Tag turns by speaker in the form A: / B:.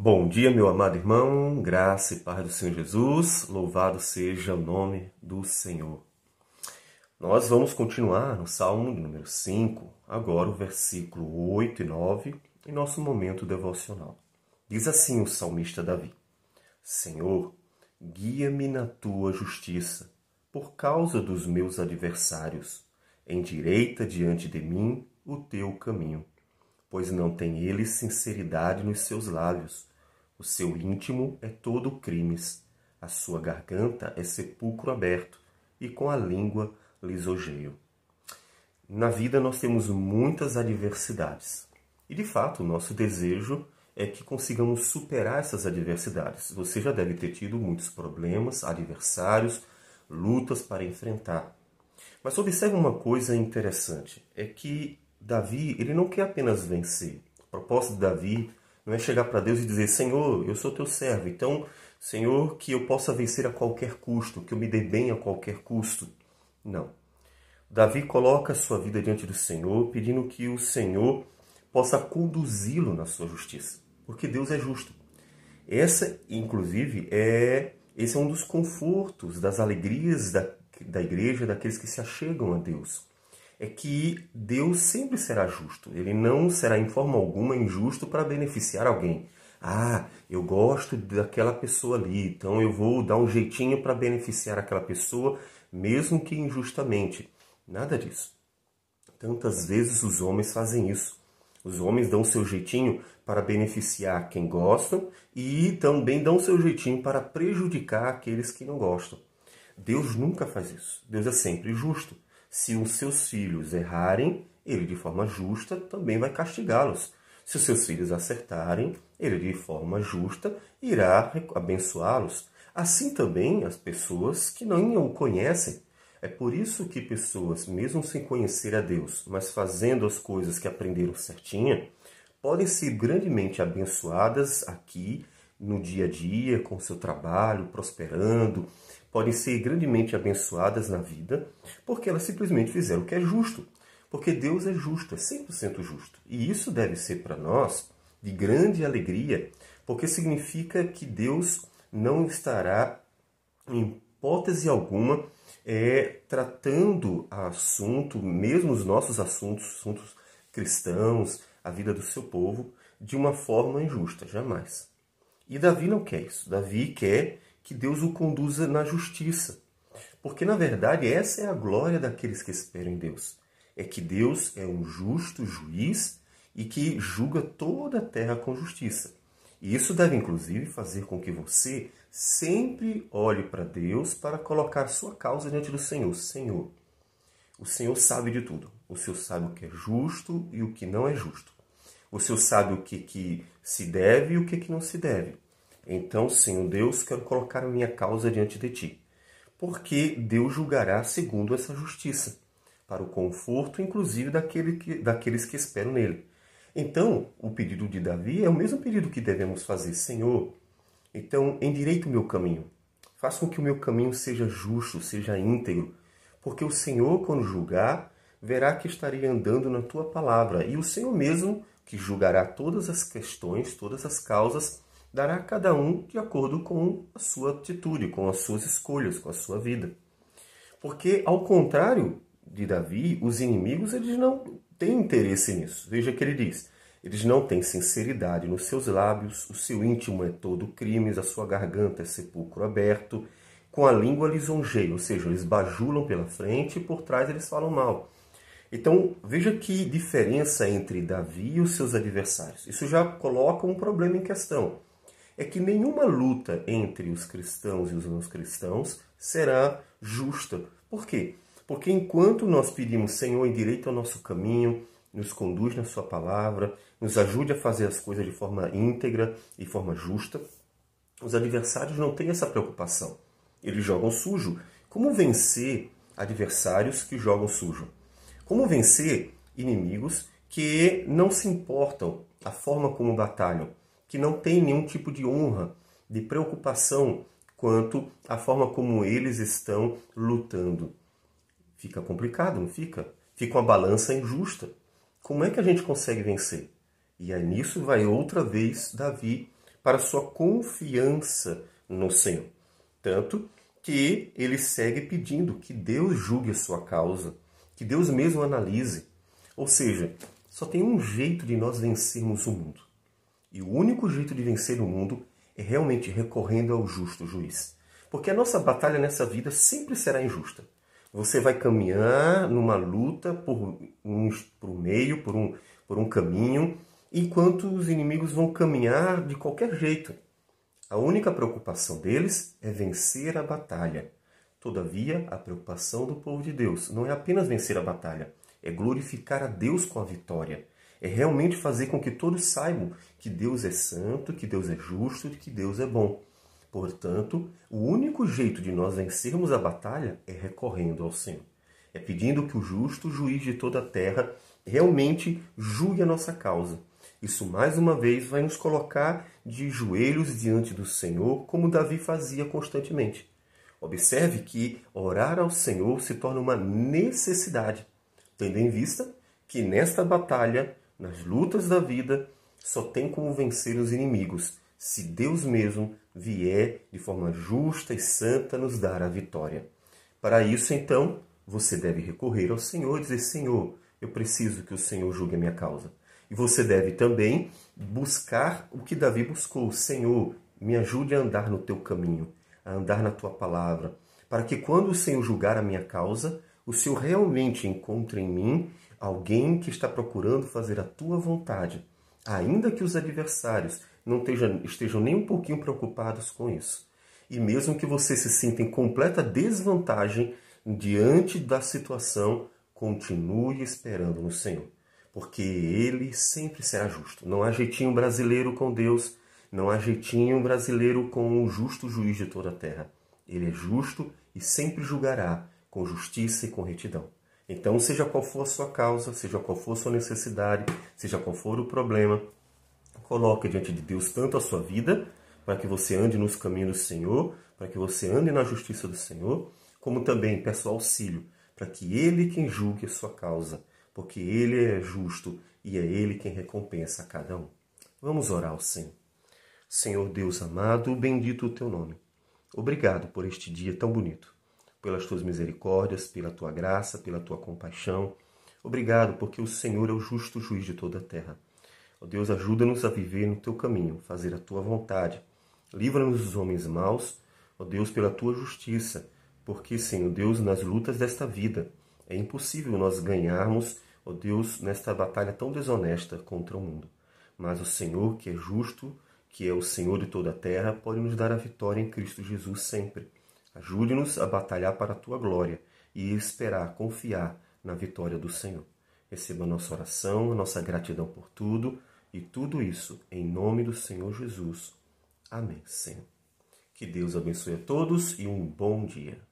A: Bom dia, meu amado irmão, graça e paz do Senhor Jesus, louvado seja o nome do Senhor. Nós vamos continuar no Salmo número 5, agora o versículo 8 e 9, em nosso momento devocional. Diz assim o salmista Davi: Senhor, guia-me na tua justiça, por causa dos meus adversários. Endireita diante de mim o teu caminho, pois não tem eles sinceridade nos seus lábios o seu íntimo é todo crimes, a sua garganta é sepulcro aberto, e com a língua lisogeio. Na vida nós temos muitas adversidades. E de fato, o nosso desejo é que consigamos superar essas adversidades. Você já deve ter tido muitos problemas, adversários, lutas para enfrentar. Mas observe uma coisa interessante, é que Davi, ele não quer apenas vencer. O propósito de Davi não é chegar para Deus e dizer: Senhor, eu sou teu servo, então, Senhor, que eu possa vencer a qualquer custo, que eu me dê bem a qualquer custo. Não. Davi coloca a sua vida diante do Senhor, pedindo que o Senhor possa conduzi-lo na sua justiça, porque Deus é justo. Essa, inclusive, é esse é um dos confortos, das alegrias da, da igreja, daqueles que se achegam a Deus é que Deus sempre será justo. Ele não será em forma alguma injusto para beneficiar alguém. Ah, eu gosto daquela pessoa ali, então eu vou dar um jeitinho para beneficiar aquela pessoa, mesmo que injustamente. Nada disso. Tantas vezes os homens fazem isso. Os homens dão seu jeitinho para beneficiar quem gostam e também dão seu jeitinho para prejudicar aqueles que não gostam. Deus nunca faz isso. Deus é sempre justo. Se os seus filhos errarem, ele de forma justa também vai castigá-los. Se os seus filhos acertarem, ele de forma justa irá abençoá-los. Assim também as pessoas que não o conhecem. É por isso que pessoas, mesmo sem conhecer a Deus, mas fazendo as coisas que aprenderam certinha, podem ser grandemente abençoadas aqui no dia a dia, com seu trabalho, prosperando, podem ser grandemente abençoadas na vida, porque elas simplesmente fizeram o que é justo. Porque Deus é justo, é 100% justo. E isso deve ser para nós de grande alegria, porque significa que Deus não estará, em hipótese alguma, é, tratando assunto, mesmo os nossos assuntos, assuntos cristãos, a vida do seu povo, de uma forma injusta, jamais. E Davi não quer isso. Davi quer que Deus o conduza na justiça. Porque, na verdade, essa é a glória daqueles que esperam em Deus. É que Deus é um justo juiz e que julga toda a terra com justiça. E isso deve, inclusive, fazer com que você sempre olhe para Deus para colocar sua causa diante do Senhor. Senhor, o Senhor sabe de tudo. O Senhor sabe o que é justo e o que não é justo. O Senhor sabe o que, que se deve e o que, que não se deve. Então, Senhor Deus, quero colocar a minha causa diante de ti, porque Deus julgará segundo essa justiça, para o conforto, inclusive, daquele que, daqueles que esperam nele. Então, o pedido de Davi é o mesmo pedido que devemos fazer, Senhor. Então, endireita o meu caminho. Faça com que o meu caminho seja justo, seja íntegro, porque o Senhor, quando julgar, verá que estarei andando na tua palavra, e o Senhor mesmo, que julgará todas as questões, todas as causas, dará a cada um de acordo com a sua atitude, com as suas escolhas, com a sua vida. Porque, ao contrário de Davi, os inimigos eles não têm interesse nisso. Veja que ele diz: eles não têm sinceridade nos seus lábios, o seu íntimo é todo crimes, a sua garganta é sepulcro aberto, com a língua lisonjeia, ou seja, eles bajulam pela frente e por trás eles falam mal. Então, veja que diferença entre Davi e os seus adversários. Isso já coloca um problema em questão é que nenhuma luta entre os cristãos e os não cristãos será justa. Por quê? Porque enquanto nós pedimos, Senhor, endireita o nosso caminho, nos conduz na Sua palavra, nos ajude a fazer as coisas de forma íntegra e forma justa, os adversários não têm essa preocupação. Eles jogam sujo. Como vencer adversários que jogam sujo? Como vencer inimigos que não se importam a forma como batalham? Que não tem nenhum tipo de honra, de preocupação quanto à forma como eles estão lutando. Fica complicado, não fica? Fica uma balança injusta. Como é que a gente consegue vencer? E aí nisso vai outra vez Davi para sua confiança no Senhor. Tanto que ele segue pedindo que Deus julgue a sua causa, que Deus mesmo analise. Ou seja, só tem um jeito de nós vencermos o mundo. E o único jeito de vencer o mundo é realmente recorrendo ao justo juiz. Porque a nossa batalha nessa vida sempre será injusta. Você vai caminhar numa luta por um, por um meio, por um, por um caminho, enquanto os inimigos vão caminhar de qualquer jeito. A única preocupação deles é vencer a batalha. Todavia, a preocupação do povo de Deus não é apenas vencer a batalha, é glorificar a Deus com a vitória. É realmente fazer com que todos saibam que Deus é santo, que Deus é justo e que Deus é bom. Portanto, o único jeito de nós vencermos a batalha é recorrendo ao Senhor. É pedindo que o justo juiz de toda a terra realmente julgue a nossa causa. Isso mais uma vez vai nos colocar de joelhos diante do Senhor, como Davi fazia constantemente. Observe que orar ao Senhor se torna uma necessidade, tendo em vista que nesta batalha, nas lutas da vida, só tem como vencer os inimigos se Deus mesmo vier de forma justa e santa nos dar a vitória. Para isso, então, você deve recorrer ao Senhor e dizer: Senhor, eu preciso que o Senhor julgue a minha causa. E você deve também buscar o que Davi buscou: Senhor, me ajude a andar no teu caminho, a andar na tua palavra, para que quando o Senhor julgar a minha causa, o Senhor realmente encontre em mim alguém que está procurando fazer a tua vontade, ainda que os adversários não estejam, estejam nem um pouquinho preocupados com isso. E mesmo que você se sinta em completa desvantagem diante da situação, continue esperando no Senhor, porque Ele sempre será justo. Não há jeitinho brasileiro com Deus, não há jeitinho brasileiro com o justo juiz de toda a terra. Ele é justo e sempre julgará com justiça e com retidão. Então, seja qual for a sua causa, seja qual for a sua necessidade, seja qual for o problema, coloque diante de Deus tanto a sua vida, para que você ande nos caminhos do Senhor, para que você ande na justiça do Senhor, como também peço auxílio, para que Ele quem julgue a sua causa, porque Ele é justo e é Ele quem recompensa a cada um. Vamos orar ao Senhor. Senhor Deus amado, bendito o teu nome. Obrigado por este dia tão bonito, pelas tuas misericórdias, pela tua graça, pela tua compaixão. Obrigado porque o Senhor é o justo juiz de toda a terra. Ó Deus, ajuda-nos a viver no teu caminho, fazer a tua vontade. Livra-nos dos homens maus, ó Deus, pela tua justiça, porque, Senhor Deus, nas lutas desta vida é impossível nós ganharmos, ó Deus, nesta batalha tão desonesta contra o mundo. Mas o Senhor, que é justo, que é o Senhor de toda a terra, pode nos dar a vitória em Cristo Jesus sempre. Ajude-nos a batalhar para a tua glória e esperar, confiar na vitória do Senhor. Receba a nossa oração, a nossa gratidão por tudo e tudo isso em nome do Senhor Jesus. Amém, Senhor. Que Deus abençoe a todos e um bom dia.